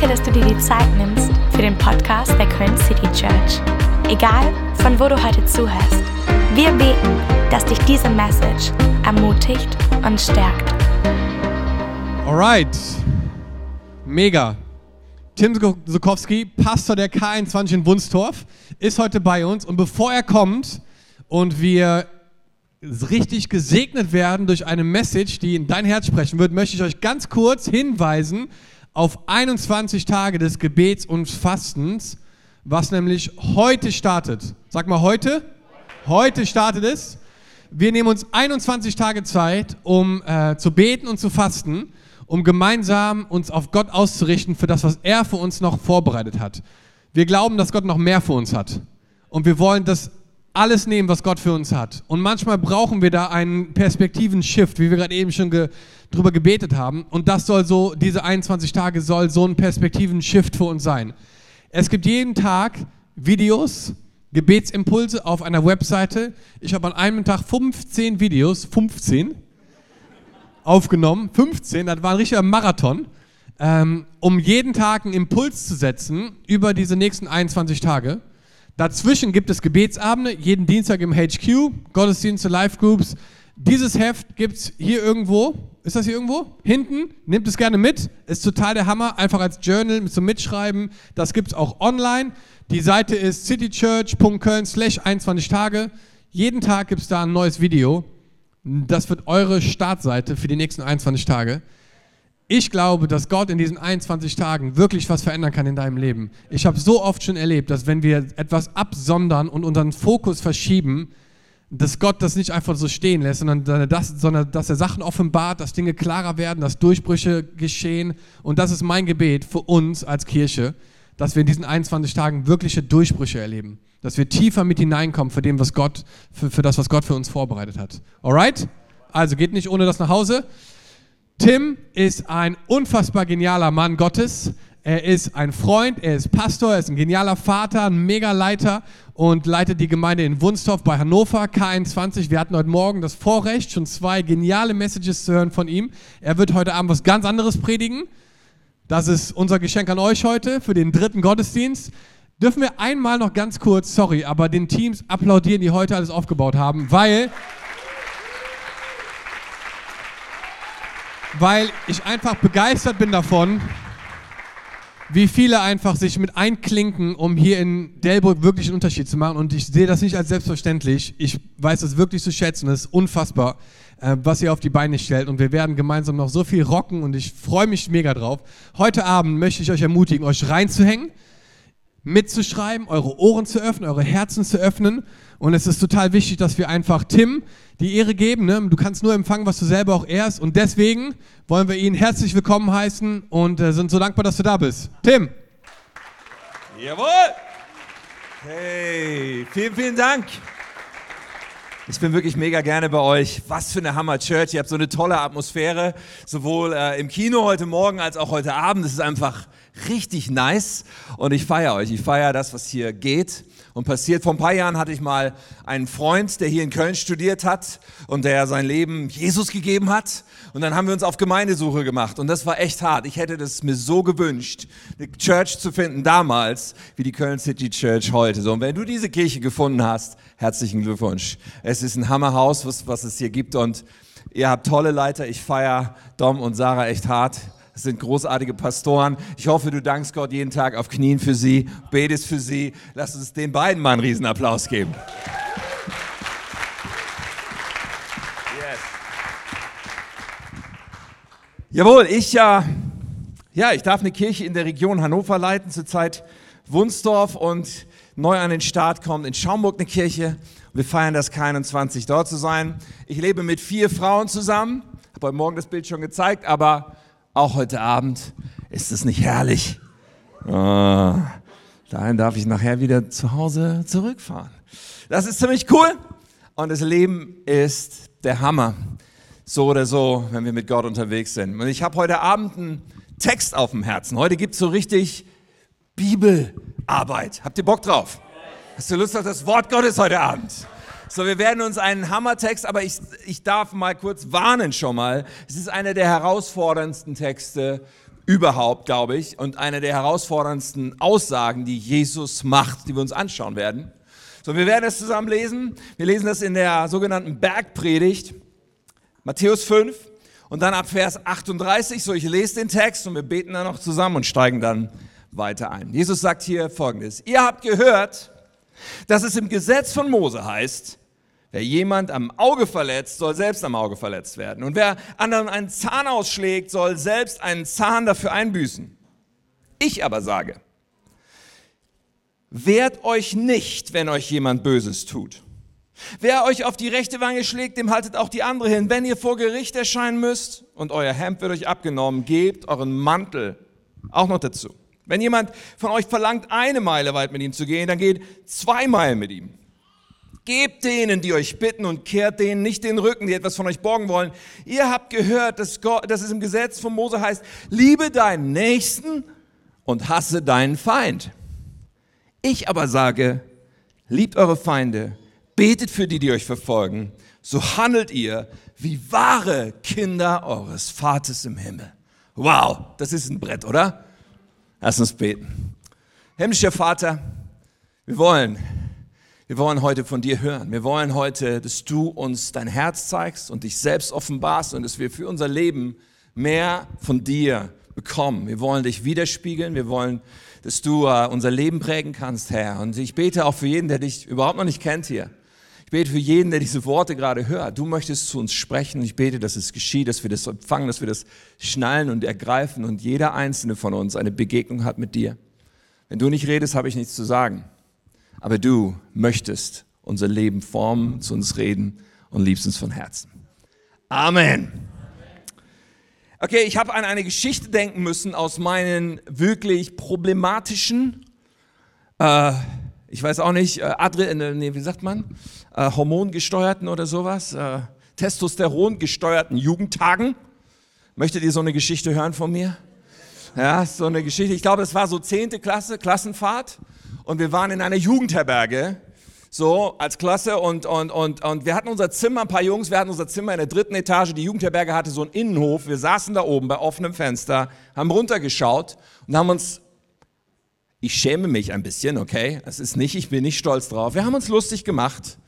Danke, dass du dir die Zeit nimmst für den Podcast der Köln City Church. Egal, von wo du heute zuhörst, wir beten, dass dich diese Message ermutigt und stärkt. Alright, mega. Tim Sukowski, Pastor der K21 in Wunstorf, ist heute bei uns und bevor er kommt und wir richtig gesegnet werden durch eine Message, die in dein Herz sprechen wird, möchte ich euch ganz kurz hinweisen auf 21 Tage des Gebets und Fastens, was nämlich heute startet. Sag mal heute. Heute startet es. Wir nehmen uns 21 Tage Zeit, um äh, zu beten und zu fasten, um gemeinsam uns auf Gott auszurichten für das, was er für uns noch vorbereitet hat. Wir glauben, dass Gott noch mehr für uns hat. Und wir wollen das alles nehmen, was Gott für uns hat. Und manchmal brauchen wir da einen Perspektiven-Shift, wie wir gerade eben schon ge drüber gebetet haben. Und das soll so, diese 21 Tage soll so ein Perspektiven-Shift für uns sein. Es gibt jeden Tag Videos, Gebetsimpulse auf einer Webseite. Ich habe an einem Tag 15 Videos, 15, aufgenommen. 15, das war ein richtiger Marathon, ähm, um jeden Tag einen Impuls zu setzen über diese nächsten 21 Tage. Dazwischen gibt es Gebetsabende, jeden Dienstag im HQ, Gottesdienste, Live-Groups. Dieses Heft gibt es hier irgendwo. Ist das hier irgendwo? Hinten. Nehmt es gerne mit. Ist total der Hammer. Einfach als Journal zum Mitschreiben. Das gibt es auch online. Die Seite ist citychurch.köln slash 21 Tage. Jeden Tag gibt es da ein neues Video. Das wird eure Startseite für die nächsten 21 Tage. Ich glaube, dass Gott in diesen 21 Tagen wirklich was verändern kann in deinem Leben. Ich habe so oft schon erlebt, dass wenn wir etwas absondern und unseren Fokus verschieben, dass Gott das nicht einfach so stehen lässt, sondern dass, sondern dass er Sachen offenbart, dass Dinge klarer werden, dass Durchbrüche geschehen. Und das ist mein Gebet für uns als Kirche, dass wir in diesen 21 Tagen wirkliche Durchbrüche erleben. Dass wir tiefer mit hineinkommen für, dem, was Gott, für, für das, was Gott für uns vorbereitet hat. Alright? Also geht nicht ohne das nach Hause. Tim ist ein unfassbar genialer Mann Gottes. Er ist ein Freund, er ist Pastor, er ist ein genialer Vater, ein Megaleiter und leitet die Gemeinde in Wunstorf bei Hannover, K21. Wir hatten heute Morgen das Vorrecht, schon zwei geniale Messages zu hören von ihm. Er wird heute Abend was ganz anderes predigen. Das ist unser Geschenk an euch heute für den dritten Gottesdienst. Dürfen wir einmal noch ganz kurz, sorry, aber den Teams applaudieren, die heute alles aufgebaut haben, weil weil ich einfach begeistert bin davon, wie viele einfach sich mit einklinken, um hier in Delbrück wirklich einen Unterschied zu machen. Und ich sehe das nicht als selbstverständlich. Ich weiß das wirklich zu schätzen. Es ist unfassbar, äh, was ihr auf die Beine stellt. Und wir werden gemeinsam noch so viel rocken und ich freue mich mega drauf. Heute Abend möchte ich euch ermutigen, euch reinzuhängen mitzuschreiben, eure Ohren zu öffnen, eure Herzen zu öffnen. Und es ist total wichtig, dass wir einfach Tim die Ehre geben. Ne? Du kannst nur empfangen, was du selber auch ehrst. Und deswegen wollen wir ihn herzlich willkommen heißen und äh, sind so dankbar, dass du da bist. Tim. Jawohl. Hey, vielen, vielen Dank. Ich bin wirklich mega gerne bei euch. Was für eine Hammer Church. Ihr habt so eine tolle Atmosphäre, sowohl äh, im Kino heute Morgen als auch heute Abend. Es ist einfach richtig nice und ich feiere euch. Ich feiere das, was hier geht und passiert. Vor ein paar Jahren hatte ich mal einen Freund, der hier in Köln studiert hat und der sein Leben Jesus gegeben hat. Und dann haben wir uns auf Gemeindesuche gemacht und das war echt hart. Ich hätte das mir so gewünscht, eine Church zu finden damals, wie die Köln City Church heute. So, und wenn du diese Kirche gefunden hast, herzlichen Glückwunsch. Es ist ein Hammerhaus, was, was es hier gibt und ihr habt tolle Leiter. Ich feiere Dom und Sarah echt hart. Das sind großartige Pastoren. Ich hoffe, du dankst Gott jeden Tag auf Knien für sie, betest für sie. Lass uns den beiden mal einen Riesenapplaus geben. Yes. Jawohl, ich ja, ja, ich darf eine Kirche in der Region Hannover leiten, zurzeit Wunsdorf und neu an den Start kommt in Schaumburg eine Kirche. Wir feiern das K21 dort zu sein. Ich lebe mit vier Frauen zusammen. Habe heute Morgen das Bild schon gezeigt, aber auch heute Abend. Ist es nicht herrlich? Oh, dahin darf ich nachher wieder zu Hause zurückfahren. Das ist ziemlich cool und das Leben ist der Hammer. So oder so, wenn wir mit Gott unterwegs sind. Und ich habe heute Abend einen Text auf dem Herzen. Heute gibt es so richtig Bibelarbeit. Habt ihr Bock drauf? Hast du Lust auf das Wort Gottes heute Abend? So, wir werden uns einen Hammertext, aber ich, ich darf mal kurz warnen schon mal. Es ist einer der herausforderndsten Texte überhaupt, glaube ich, und eine der herausforderndsten Aussagen, die Jesus macht, die wir uns anschauen werden. So, wir werden es zusammen lesen. Wir lesen das in der sogenannten Bergpredigt, Matthäus 5 und dann ab Vers 38. So, ich lese den Text und wir beten dann noch zusammen und steigen dann weiter ein. Jesus sagt hier Folgendes. Ihr habt gehört, dass es im Gesetz von Mose heißt, wer jemand am Auge verletzt, soll selbst am Auge verletzt werden. Und wer anderen einen Zahn ausschlägt, soll selbst einen Zahn dafür einbüßen. Ich aber sage, wehrt euch nicht, wenn euch jemand Böses tut. Wer euch auf die rechte Wange schlägt, dem haltet auch die andere hin. Wenn ihr vor Gericht erscheinen müsst und euer Hemd wird euch abgenommen, gebt euren Mantel auch noch dazu. Wenn jemand von euch verlangt, eine Meile weit mit ihm zu gehen, dann geht zwei Meilen mit ihm. Gebt denen, die euch bitten und kehrt denen nicht den Rücken, die etwas von euch borgen wollen. Ihr habt gehört, dass, Gott, dass es im Gesetz von Mose heißt, liebe deinen Nächsten und hasse deinen Feind. Ich aber sage, liebt eure Feinde, betet für die, die euch verfolgen, so handelt ihr wie wahre Kinder eures Vaters im Himmel. Wow, das ist ein Brett, oder? Lass uns beten. Himmlischer Vater, wir wollen, wir wollen heute von dir hören. Wir wollen heute, dass du uns dein Herz zeigst und dich selbst offenbarst und dass wir für unser Leben mehr von dir bekommen. Wir wollen dich widerspiegeln. Wir wollen, dass du uh, unser Leben prägen kannst, Herr. Und ich bete auch für jeden, der dich überhaupt noch nicht kennt hier. Ich bete für jeden, der diese Worte gerade hört. Du möchtest zu uns sprechen. Ich bete, dass es geschieht, dass wir das empfangen, dass wir das schnallen und ergreifen und jeder einzelne von uns eine Begegnung hat mit dir. Wenn du nicht redest, habe ich nichts zu sagen. Aber du möchtest unser Leben formen, zu uns reden und liebst uns von Herzen. Amen. Okay, ich habe an eine Geschichte denken müssen aus meinen wirklich problematischen, äh, ich weiß auch nicht, äh, Adre, äh, nee, wie sagt man? äh, hormongesteuerten oder sowas, äh, Testosteron gesteuerten Jugendtagen. Möchtet ihr so eine Geschichte hören von mir? Ja, so eine Geschichte. Ich glaube, es war so zehnte Klasse, Klassenfahrt. Und wir waren in einer Jugendherberge, so als Klasse. Und, und, und, und wir hatten unser Zimmer, ein paar Jungs, wir hatten unser Zimmer in der dritten Etage. Die Jugendherberge hatte so einen Innenhof. Wir saßen da oben bei offenem Fenster, haben runtergeschaut und haben uns ich schäme mich ein bisschen, okay? Das ist nicht, ich bin nicht stolz drauf. Wir haben uns lustig gemacht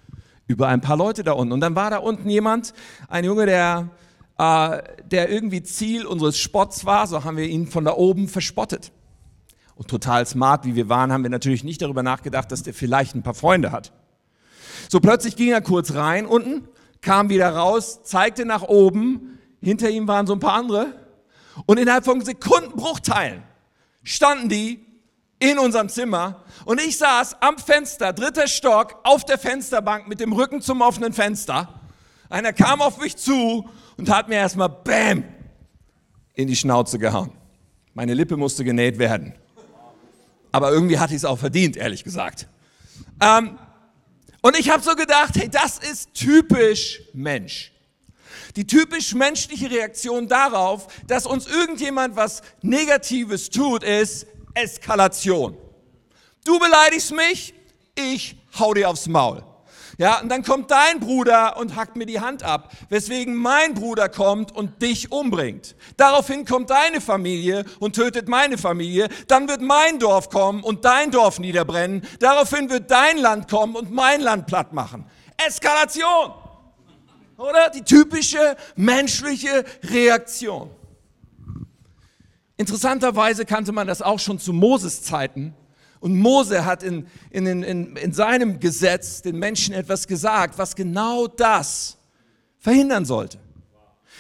über ein paar Leute da unten. Und dann war da unten jemand, ein Junge, der, äh, der irgendwie Ziel unseres Spotts war, so haben wir ihn von da oben verspottet. Und total smart, wie wir waren, haben wir natürlich nicht darüber nachgedacht, dass der vielleicht ein paar Freunde hat. So plötzlich ging er kurz rein unten, kam wieder raus, zeigte nach oben, hinter ihm waren so ein paar andere und innerhalb von Sekundenbruchteilen standen die in unserem Zimmer und ich saß am Fenster, dritter Stock, auf der Fensterbank mit dem Rücken zum offenen Fenster. Einer kam auf mich zu und hat mir erstmal Bäm in die Schnauze gehauen. Meine Lippe musste genäht werden. Aber irgendwie hatte ich es auch verdient, ehrlich gesagt. Ähm, und ich habe so gedacht, hey, das ist typisch Mensch. Die typisch menschliche Reaktion darauf, dass uns irgendjemand was Negatives tut, ist, Eskalation. Du beleidigst mich, ich hau dir aufs Maul. Ja, und dann kommt dein Bruder und hackt mir die Hand ab, weswegen mein Bruder kommt und dich umbringt. Daraufhin kommt deine Familie und tötet meine Familie. Dann wird mein Dorf kommen und dein Dorf niederbrennen. Daraufhin wird dein Land kommen und mein Land platt machen. Eskalation. Oder? Die typische menschliche Reaktion. Interessanterweise kannte man das auch schon zu Moses Zeiten. Und Mose hat in, in, in, in seinem Gesetz den Menschen etwas gesagt, was genau das verhindern sollte.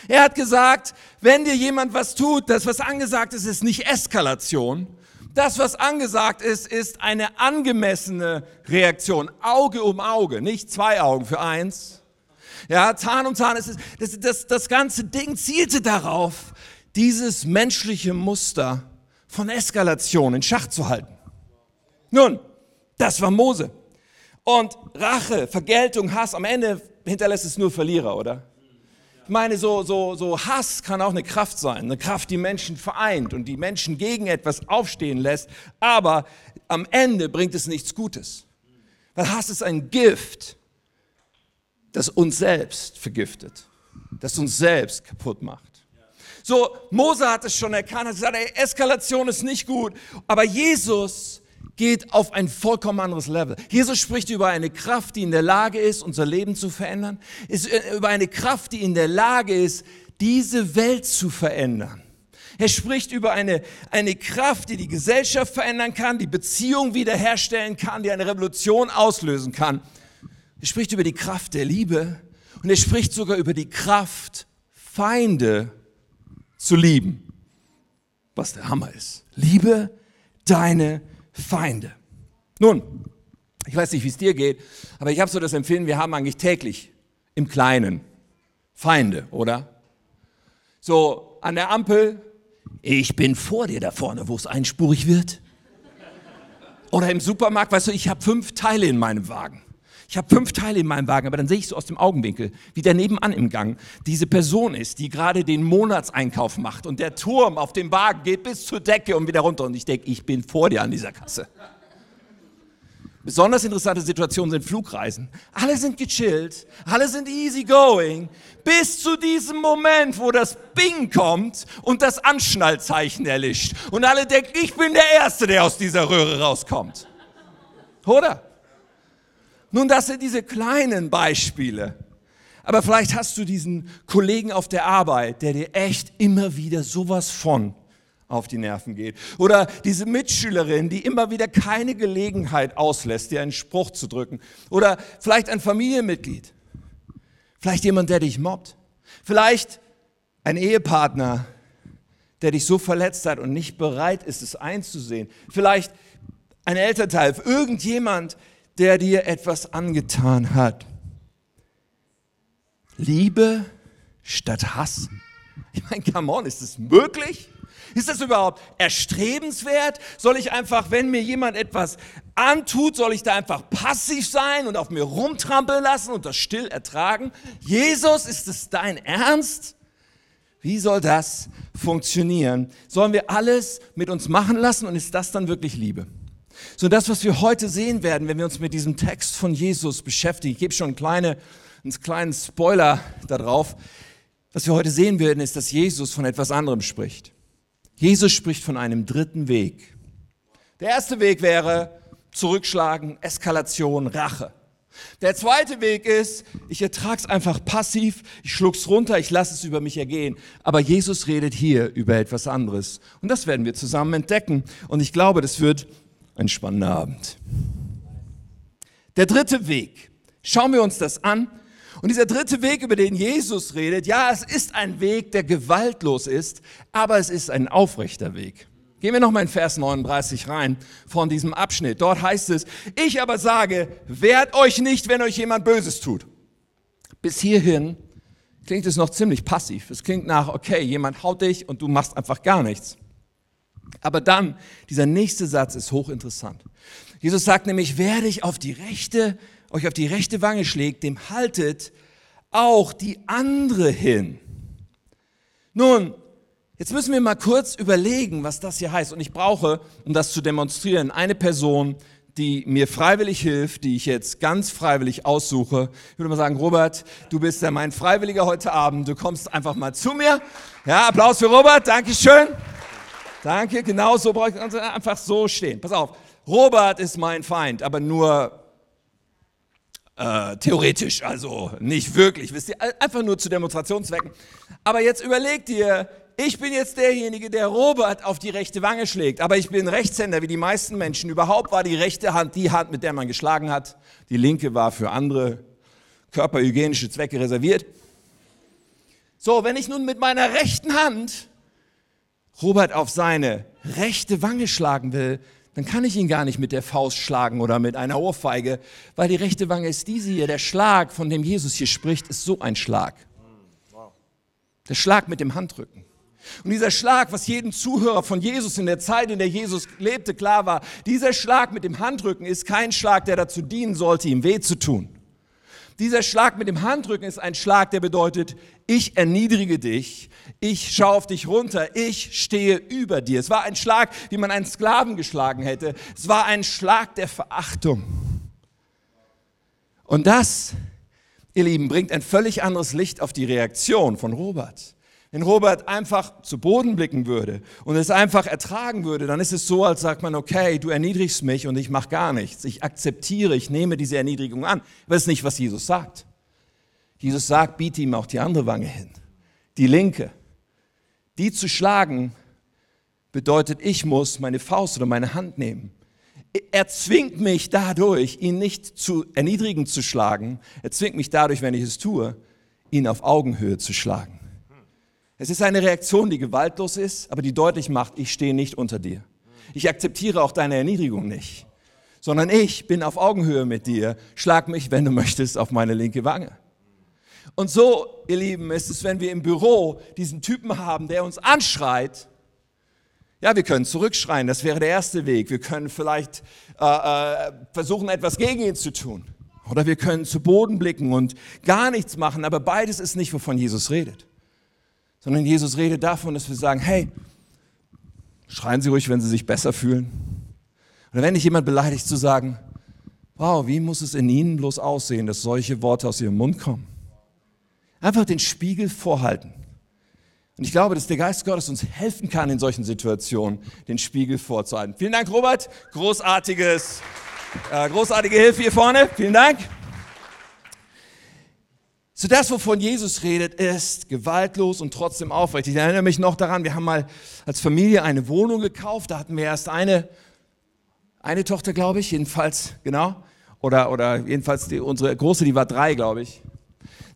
Er hat gesagt, wenn dir jemand was tut, das, was angesagt ist, ist nicht Eskalation. Das, was angesagt ist, ist eine angemessene Reaktion. Auge um Auge, nicht zwei Augen für eins. Ja, Zahn um Zahn. Das, das, das, das ganze Ding zielte darauf, dieses menschliche Muster von Eskalation in Schach zu halten. Nun, das war Mose. Und Rache, Vergeltung, Hass, am Ende hinterlässt es nur Verlierer, oder? Ich meine, so, so, so Hass kann auch eine Kraft sein, eine Kraft, die Menschen vereint und die Menschen gegen etwas aufstehen lässt, aber am Ende bringt es nichts Gutes. Weil Hass ist ein Gift, das uns selbst vergiftet, das uns selbst kaputt macht. So, Mose hat es schon erkannt, hat gesagt, ey, Eskalation ist nicht gut. Aber Jesus geht auf ein vollkommen anderes Level. Jesus spricht über eine Kraft, die in der Lage ist, unser Leben zu verändern. Ist äh, über eine Kraft, die in der Lage ist, diese Welt zu verändern. Er spricht über eine, eine Kraft, die die Gesellschaft verändern kann, die Beziehung wiederherstellen kann, die eine Revolution auslösen kann. Er spricht über die Kraft der Liebe und er spricht sogar über die Kraft, Feinde zu lieben. Was der Hammer ist. Liebe deine Feinde. Nun, ich weiß nicht, wie es dir geht, aber ich habe so das Empfinden, wir haben eigentlich täglich im Kleinen Feinde, oder? So an der Ampel, ich bin vor dir da vorne, wo es einspurig wird. Oder im Supermarkt, weißt du, ich habe fünf Teile in meinem Wagen. Ich habe fünf Teile in meinem Wagen, aber dann sehe ich so aus dem Augenwinkel, wie der nebenan im Gang diese Person ist, die gerade den Monatseinkauf macht und der Turm auf dem Wagen geht bis zur Decke und wieder runter und ich denke, ich bin vor dir an dieser Kasse. Besonders interessante Situationen sind Flugreisen. Alle sind gechillt, alle sind easy going, bis zu diesem Moment, wo das Bing kommt und das Anschnallzeichen erlischt. Und alle denken, ich bin der Erste, der aus dieser Röhre rauskommt. Oder? Nun, das sind diese kleinen Beispiele. Aber vielleicht hast du diesen Kollegen auf der Arbeit, der dir echt immer wieder sowas von auf die Nerven geht. Oder diese Mitschülerin, die immer wieder keine Gelegenheit auslässt, dir einen Spruch zu drücken. Oder vielleicht ein Familienmitglied. Vielleicht jemand, der dich mobbt. Vielleicht ein Ehepartner, der dich so verletzt hat und nicht bereit ist, es einzusehen. Vielleicht ein Elternteil, irgendjemand, der dir etwas angetan hat. Liebe statt Hass. Ich meine, come on, ist das möglich? Ist das überhaupt erstrebenswert? Soll ich einfach, wenn mir jemand etwas antut, soll ich da einfach passiv sein und auf mir rumtrampeln lassen und das still ertragen? Jesus, ist es dein Ernst? Wie soll das funktionieren? Sollen wir alles mit uns machen lassen und ist das dann wirklich Liebe? So das, was wir heute sehen werden, wenn wir uns mit diesem Text von Jesus beschäftigen, ich gebe schon einen, kleine, einen kleinen Spoiler darauf, was wir heute sehen werden, ist, dass Jesus von etwas anderem spricht. Jesus spricht von einem dritten Weg. Der erste Weg wäre Zurückschlagen, Eskalation, Rache. Der zweite Weg ist, ich ertrage es einfach passiv, ich schluck's runter, ich lasse es über mich ergehen. Aber Jesus redet hier über etwas anderes. Und das werden wir zusammen entdecken. Und ich glaube, das wird ein spannender Abend. Der dritte Weg. Schauen wir uns das an. Und dieser dritte Weg, über den Jesus redet, ja, es ist ein Weg, der gewaltlos ist, aber es ist ein aufrechter Weg. Gehen wir nochmal in Vers 39 rein von diesem Abschnitt. Dort heißt es, ich aber sage, wehrt euch nicht, wenn euch jemand Böses tut. Bis hierhin klingt es noch ziemlich passiv. Es klingt nach, okay, jemand haut dich und du machst einfach gar nichts. Aber dann, dieser nächste Satz ist hochinteressant. Jesus sagt nämlich, wer dich auf die rechte, euch auf die rechte Wange schlägt, dem haltet auch die andere hin. Nun, jetzt müssen wir mal kurz überlegen, was das hier heißt. Und ich brauche, um das zu demonstrieren, eine Person, die mir freiwillig hilft, die ich jetzt ganz freiwillig aussuche. Ich würde mal sagen, Robert, du bist ja mein Freiwilliger heute Abend. Du kommst einfach mal zu mir. Ja, Applaus für Robert. Dankeschön. Danke, genau so brauche ich einfach so stehen. Pass auf, Robert ist mein Feind, aber nur äh, theoretisch, also nicht wirklich, wisst ihr, einfach nur zu Demonstrationszwecken. Aber jetzt überlegt ihr, ich bin jetzt derjenige, der Robert auf die rechte Wange schlägt, aber ich bin Rechtshänder wie die meisten Menschen. Überhaupt war die rechte Hand die Hand, mit der man geschlagen hat. Die linke war für andere körperhygienische Zwecke reserviert. So, wenn ich nun mit meiner rechten Hand Robert auf seine rechte Wange schlagen will, dann kann ich ihn gar nicht mit der Faust schlagen oder mit einer Ohrfeige, weil die rechte Wange ist diese hier. Der Schlag, von dem Jesus hier spricht, ist so ein Schlag. Der Schlag mit dem Handrücken. Und dieser Schlag, was jedem Zuhörer von Jesus in der Zeit, in der Jesus lebte, klar war, dieser Schlag mit dem Handrücken ist kein Schlag, der dazu dienen sollte, ihm weh zu tun. Dieser Schlag mit dem Handrücken ist ein Schlag, der bedeutet, ich erniedrige dich, ich schaue auf dich runter, ich stehe über dir. Es war ein Schlag, wie man einen Sklaven geschlagen hätte. Es war ein Schlag der Verachtung. Und das, ihr Lieben, bringt ein völlig anderes Licht auf die Reaktion von Robert. wenn Robert einfach zu Boden blicken würde und es einfach ertragen würde, dann ist es so, als sagt man, okay, du erniedrigst mich und ich mache gar nichts. Ich akzeptiere, ich nehme diese Erniedrigung an. Aber das ist nicht, was Jesus sagt. Jesus sagt, biete ihm auch die andere Wange hin, die linke. Die zu schlagen bedeutet, ich muss meine Faust oder meine Hand nehmen. Er zwingt mich dadurch, ihn nicht zu erniedrigen zu schlagen. Er zwingt mich dadurch, wenn ich es tue, ihn auf Augenhöhe zu schlagen. Es ist eine Reaktion, die gewaltlos ist, aber die deutlich macht, ich stehe nicht unter dir. Ich akzeptiere auch deine Erniedrigung nicht, sondern ich bin auf Augenhöhe mit dir. Schlag mich, wenn du möchtest, auf meine linke Wange. Und so, ihr Lieben, ist es, wenn wir im Büro diesen Typen haben, der uns anschreit. Ja, wir können zurückschreien, das wäre der erste Weg. Wir können vielleicht äh, äh, versuchen, etwas gegen ihn zu tun. Oder wir können zu Boden blicken und gar nichts machen, aber beides ist nicht, wovon Jesus redet sondern Jesus redet davon, dass wir sagen, hey, schreien Sie ruhig, wenn Sie sich besser fühlen. Oder wenn dich jemand beleidigt, zu sagen, wow, wie muss es in Ihnen bloß aussehen, dass solche Worte aus Ihrem Mund kommen? Einfach den Spiegel vorhalten. Und ich glaube, dass der Geist Gottes uns helfen kann, in solchen Situationen den Spiegel vorzuhalten. Vielen Dank, Robert. Großartiges, äh, großartige Hilfe hier vorne. Vielen Dank. So das, wovon Jesus redet, ist gewaltlos und trotzdem aufrecht. Ich erinnere mich noch daran, wir haben mal als Familie eine Wohnung gekauft. Da hatten wir erst eine, eine Tochter, glaube ich, jedenfalls, genau. Oder, oder jedenfalls die, unsere große, die war drei, glaube ich.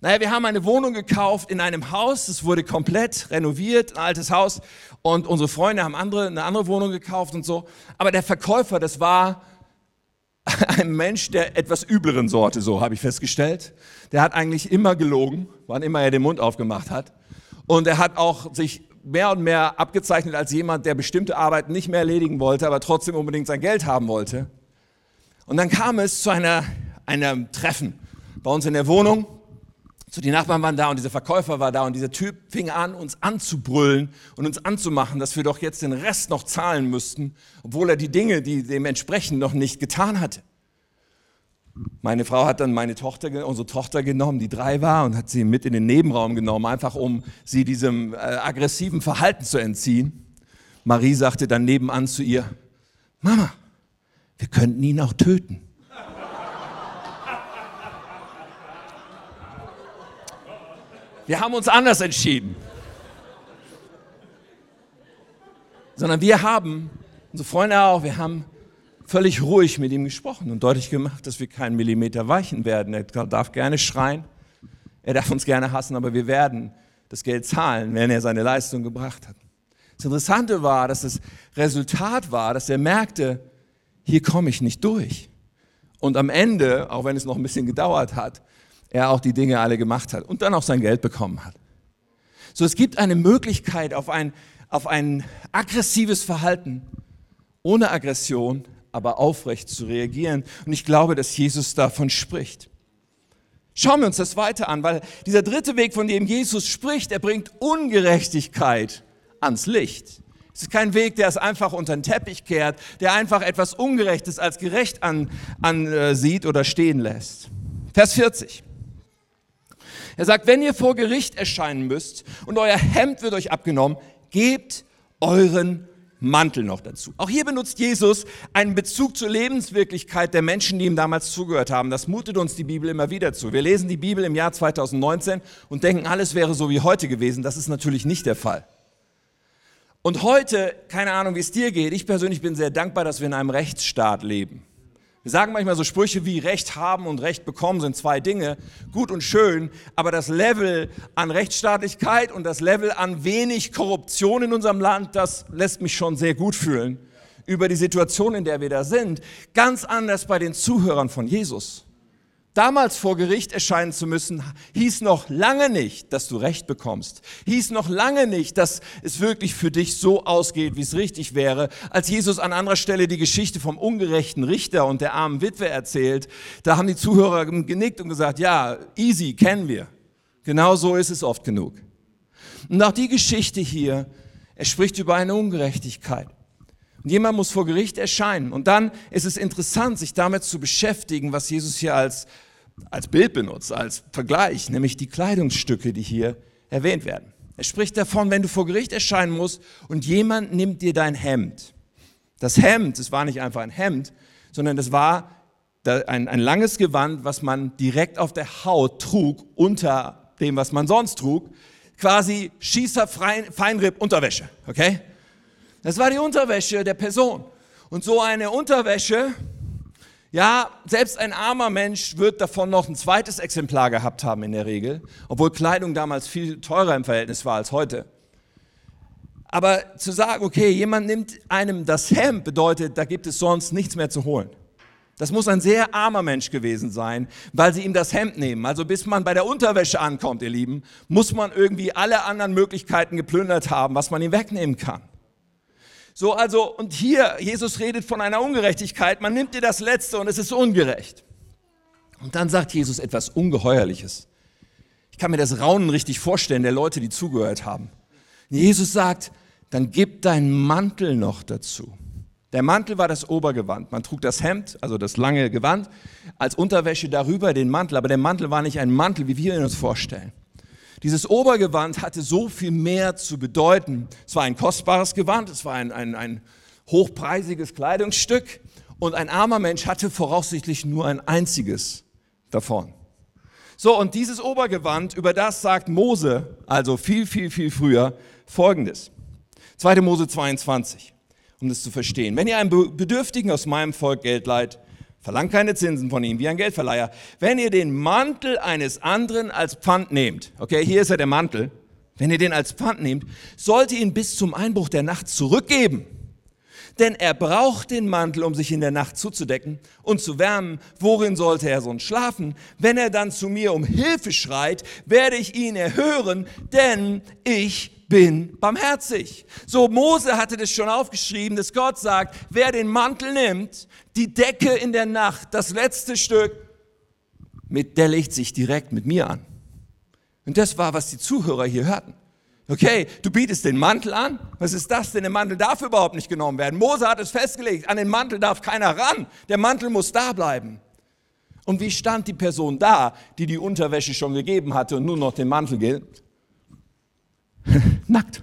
Naja, wir haben eine Wohnung gekauft in einem Haus. Es wurde komplett renoviert, ein altes Haus. Und unsere Freunde haben andere, eine andere Wohnung gekauft und so. Aber der Verkäufer, das war ein Mensch der etwas übleren Sorte, so habe ich festgestellt. Der hat eigentlich immer gelogen, wann immer er den Mund aufgemacht hat. Und er hat auch sich mehr und mehr abgezeichnet als jemand, der bestimmte Arbeiten nicht mehr erledigen wollte, aber trotzdem unbedingt sein Geld haben wollte. Und dann kam es zu einer, einem Treffen bei uns in der Wohnung so, die Nachbarn waren da und dieser Verkäufer war da und dieser Typ fing an, uns anzubrüllen und uns anzumachen, dass wir doch jetzt den Rest noch zahlen müssten, obwohl er die Dinge, die dementsprechend noch nicht getan hatte. Meine Frau hat dann meine Tochter, unsere Tochter genommen, die drei war, und hat sie mit in den Nebenraum genommen, einfach um sie diesem äh, aggressiven Verhalten zu entziehen. Marie sagte dann nebenan zu ihr, Mama, wir könnten ihn auch töten. Wir haben uns anders entschieden. Sondern wir haben, unsere Freunde auch, wir haben völlig ruhig mit ihm gesprochen und deutlich gemacht, dass wir keinen Millimeter weichen werden. Er darf gerne schreien, er darf uns gerne hassen, aber wir werden das Geld zahlen, wenn er seine Leistung gebracht hat. Das Interessante war, dass das Resultat war, dass er merkte, hier komme ich nicht durch. Und am Ende, auch wenn es noch ein bisschen gedauert hat, er auch die Dinge alle gemacht hat und dann auch sein Geld bekommen hat. So, es gibt eine Möglichkeit auf ein, auf ein aggressives Verhalten, ohne Aggression, aber aufrecht zu reagieren. Und ich glaube, dass Jesus davon spricht. Schauen wir uns das weiter an, weil dieser dritte Weg, von dem Jesus spricht, er bringt Ungerechtigkeit ans Licht. Es ist kein Weg, der es einfach unter den Teppich kehrt, der einfach etwas Ungerechtes als gerecht ansieht an, äh, oder stehen lässt. Vers 40. Er sagt, wenn ihr vor Gericht erscheinen müsst und euer Hemd wird euch abgenommen, gebt euren Mantel noch dazu. Auch hier benutzt Jesus einen Bezug zur Lebenswirklichkeit der Menschen, die ihm damals zugehört haben. Das mutet uns die Bibel immer wieder zu. Wir lesen die Bibel im Jahr 2019 und denken, alles wäre so wie heute gewesen. Das ist natürlich nicht der Fall. Und heute, keine Ahnung, wie es dir geht, ich persönlich bin sehr dankbar, dass wir in einem Rechtsstaat leben. Wir sagen manchmal so Sprüche wie Recht haben und Recht bekommen sind zwei Dinge, gut und schön, aber das Level an Rechtsstaatlichkeit und das Level an wenig Korruption in unserem Land, das lässt mich schon sehr gut fühlen über die Situation, in der wir da sind. Ganz anders bei den Zuhörern von Jesus damals vor Gericht erscheinen zu müssen, hieß noch lange nicht, dass du Recht bekommst. Hieß noch lange nicht, dass es wirklich für dich so ausgeht, wie es richtig wäre. Als Jesus an anderer Stelle die Geschichte vom ungerechten Richter und der armen Witwe erzählt, da haben die Zuhörer genickt und gesagt, ja, easy, kennen wir. Genau so ist es oft genug. Und auch die Geschichte hier, er spricht über eine Ungerechtigkeit. Und jemand muss vor Gericht erscheinen. Und dann ist es interessant, sich damit zu beschäftigen, was Jesus hier als als Bild benutzt, als Vergleich, nämlich die Kleidungsstücke, die hier erwähnt werden. Er spricht davon, wenn du vor Gericht erscheinen musst und jemand nimmt dir dein Hemd. Das Hemd, das war nicht einfach ein Hemd, sondern das war ein, ein langes Gewand, was man direkt auf der Haut trug, unter dem, was man sonst trug. Quasi Schießer Feinripp Unterwäsche, okay? Das war die Unterwäsche der Person. Und so eine Unterwäsche, ja, selbst ein armer Mensch wird davon noch ein zweites Exemplar gehabt haben in der Regel, obwohl Kleidung damals viel teurer im Verhältnis war als heute. Aber zu sagen, okay, jemand nimmt einem das Hemd, bedeutet, da gibt es sonst nichts mehr zu holen. Das muss ein sehr armer Mensch gewesen sein, weil sie ihm das Hemd nehmen. Also bis man bei der Unterwäsche ankommt, ihr Lieben, muss man irgendwie alle anderen Möglichkeiten geplündert haben, was man ihm wegnehmen kann. So, also, und hier, Jesus redet von einer Ungerechtigkeit. Man nimmt dir das Letzte und es ist ungerecht. Und dann sagt Jesus etwas Ungeheuerliches. Ich kann mir das Raunen richtig vorstellen, der Leute, die zugehört haben. Jesus sagt, dann gib deinen Mantel noch dazu. Der Mantel war das Obergewand. Man trug das Hemd, also das lange Gewand, als Unterwäsche darüber den Mantel. Aber der Mantel war nicht ein Mantel, wie wir ihn uns vorstellen. Dieses Obergewand hatte so viel mehr zu bedeuten. Es war ein kostbares Gewand, es war ein, ein, ein hochpreisiges Kleidungsstück und ein armer Mensch hatte voraussichtlich nur ein einziges davon. So, und dieses Obergewand, über das sagt Mose, also viel, viel, viel früher, folgendes. 2. Mose 22 um das zu verstehen. Wenn ihr einem Bedürftigen aus meinem Volk Geld leiht, verlangt keine Zinsen von ihm wie ein Geldverleiher. Wenn ihr den Mantel eines anderen als Pfand nehmt, okay, hier ist ja der Mantel, wenn ihr den als Pfand nehmt, sollt ihr ihn bis zum Einbruch der Nacht zurückgeben. Denn er braucht den Mantel, um sich in der Nacht zuzudecken und zu wärmen. Worin sollte er sonst schlafen? Wenn er dann zu mir um Hilfe schreit, werde ich ihn erhören, denn ich bin barmherzig. So Mose hatte das schon aufgeschrieben, dass Gott sagt, wer den Mantel nimmt, die Decke in der Nacht, das letzte Stück, mit der legt sich direkt mit mir an. Und das war, was die Zuhörer hier hörten. Okay, du bietest den Mantel an. Was ist das denn? Der Mantel darf überhaupt nicht genommen werden. Mose hat es festgelegt. An den Mantel darf keiner ran. Der Mantel muss da bleiben. Und wie stand die Person da, die die Unterwäsche schon gegeben hatte und nur noch den Mantel gilt? nackt.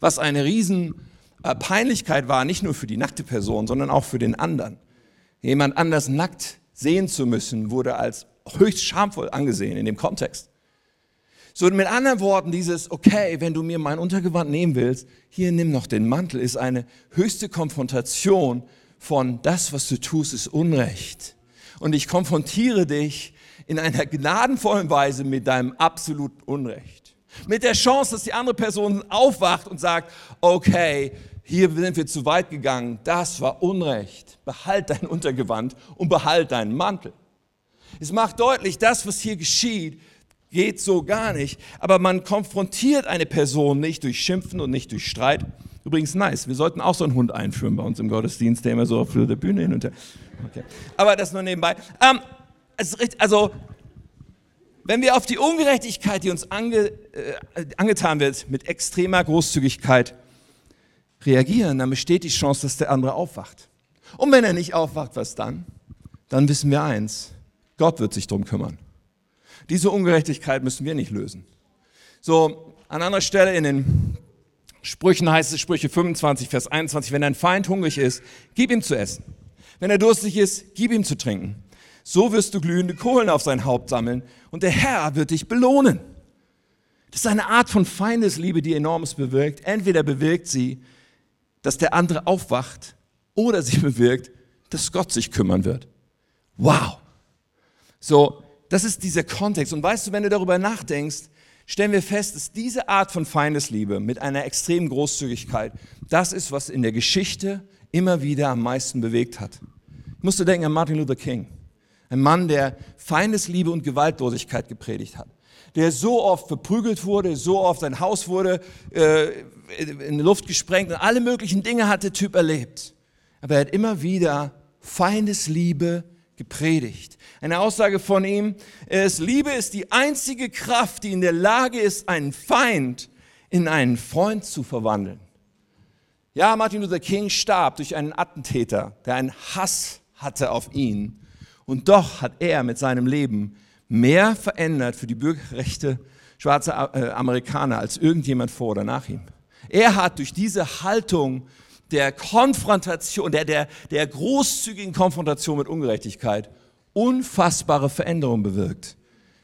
Was eine riesen äh, war, nicht nur für die nackte Person, sondern auch für den anderen. Jemand anders nackt sehen zu müssen, wurde als höchst schamvoll angesehen in dem Kontext. So mit anderen Worten, dieses, okay, wenn du mir mein Untergewand nehmen willst, hier nimm noch den Mantel, ist eine höchste Konfrontation von das, was du tust, ist Unrecht. Und ich konfrontiere dich in einer gnadenvollen Weise mit deinem absoluten Unrecht. Mit der Chance, dass die andere Person aufwacht und sagt, okay, hier sind wir zu weit gegangen, das war Unrecht. Behalt dein Untergewand und behalt deinen Mantel. Es macht deutlich, das, was hier geschieht, geht so gar nicht. Aber man konfrontiert eine Person nicht durch Schimpfen und nicht durch Streit. Übrigens nice, wir sollten auch so einen Hund einführen bei uns im Gottesdienst, der immer so auf der Bühne hin und her. Okay. Aber das nur nebenbei. Ähm, also wenn wir auf die Ungerechtigkeit, die uns ange, äh, angetan wird, mit extremer Großzügigkeit reagieren, dann besteht die Chance, dass der andere aufwacht. Und wenn er nicht aufwacht, was dann? Dann wissen wir eins, Gott wird sich darum kümmern. Diese Ungerechtigkeit müssen wir nicht lösen. So, an anderer Stelle in den Sprüchen heißt es, Sprüche 25, Vers 21, wenn dein Feind hungrig ist, gib ihm zu essen. Wenn er durstig ist, gib ihm zu trinken. So wirst du glühende Kohlen auf sein Haupt sammeln und der Herr wird dich belohnen. Das ist eine Art von Feindesliebe, die enormes bewirkt. Entweder bewirkt sie, dass der andere aufwacht oder sie bewirkt, dass Gott sich kümmern wird. Wow. So, das ist dieser Kontext. Und weißt du, wenn du darüber nachdenkst, stellen wir fest, dass diese Art von Feindesliebe mit einer extremen Großzügigkeit, das ist, was in der Geschichte immer wieder am meisten bewegt hat. Ich musste denken an Martin Luther King. Ein Mann, der Feindesliebe und Gewaltlosigkeit gepredigt hat. Der so oft verprügelt wurde, so oft sein Haus wurde äh, in die Luft gesprengt und alle möglichen Dinge hat der Typ erlebt. Aber er hat immer wieder Feindesliebe gepredigt. Eine Aussage von ihm ist, Liebe ist die einzige Kraft, die in der Lage ist, einen Feind in einen Freund zu verwandeln. Ja, Martin Luther King starb durch einen Attentäter, der einen Hass hatte auf ihn und doch hat er mit seinem Leben mehr verändert für die Bürgerrechte schwarze äh, Amerikaner als irgendjemand vor oder nach ihm. Er hat durch diese Haltung der Konfrontation, der, der, der großzügigen Konfrontation mit Ungerechtigkeit unfassbare Veränderungen bewirkt.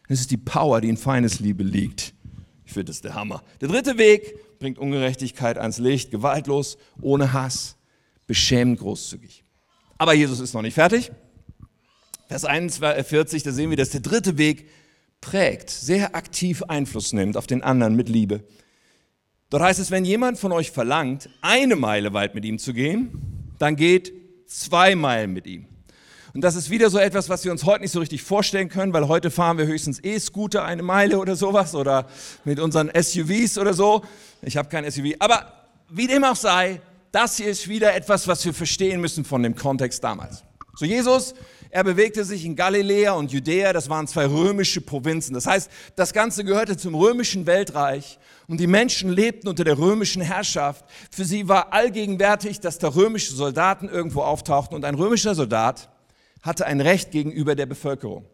Das ist die Power, die in Feindesliebe liegt. Ich finde, das der Hammer. Der dritte Weg bringt Ungerechtigkeit ans Licht, gewaltlos, ohne Hass, beschämend großzügig. Aber Jesus ist noch nicht fertig. Vers 41, da sehen wir, dass der dritte Weg prägt, sehr aktiv Einfluss nimmt auf den anderen mit Liebe. Dort heißt es, wenn jemand von euch verlangt, eine Meile weit mit ihm zu gehen, dann geht zwei Meilen mit ihm. Und das ist wieder so etwas, was wir uns heute nicht so richtig vorstellen können, weil heute fahren wir höchstens E-Scooter eine Meile oder sowas oder mit unseren SUVs oder so. Ich habe kein SUV. Aber wie dem auch sei, das hier ist wieder etwas, was wir verstehen müssen von dem Kontext damals. So Jesus, er bewegte sich in Galiläa und Judäa, das waren zwei römische Provinzen. Das heißt, das Ganze gehörte zum römischen Weltreich und die Menschen lebten unter der römischen Herrschaft. Für sie war allgegenwärtig, dass da römische Soldaten irgendwo auftauchten und ein römischer Soldat hatte ein Recht gegenüber der Bevölkerung.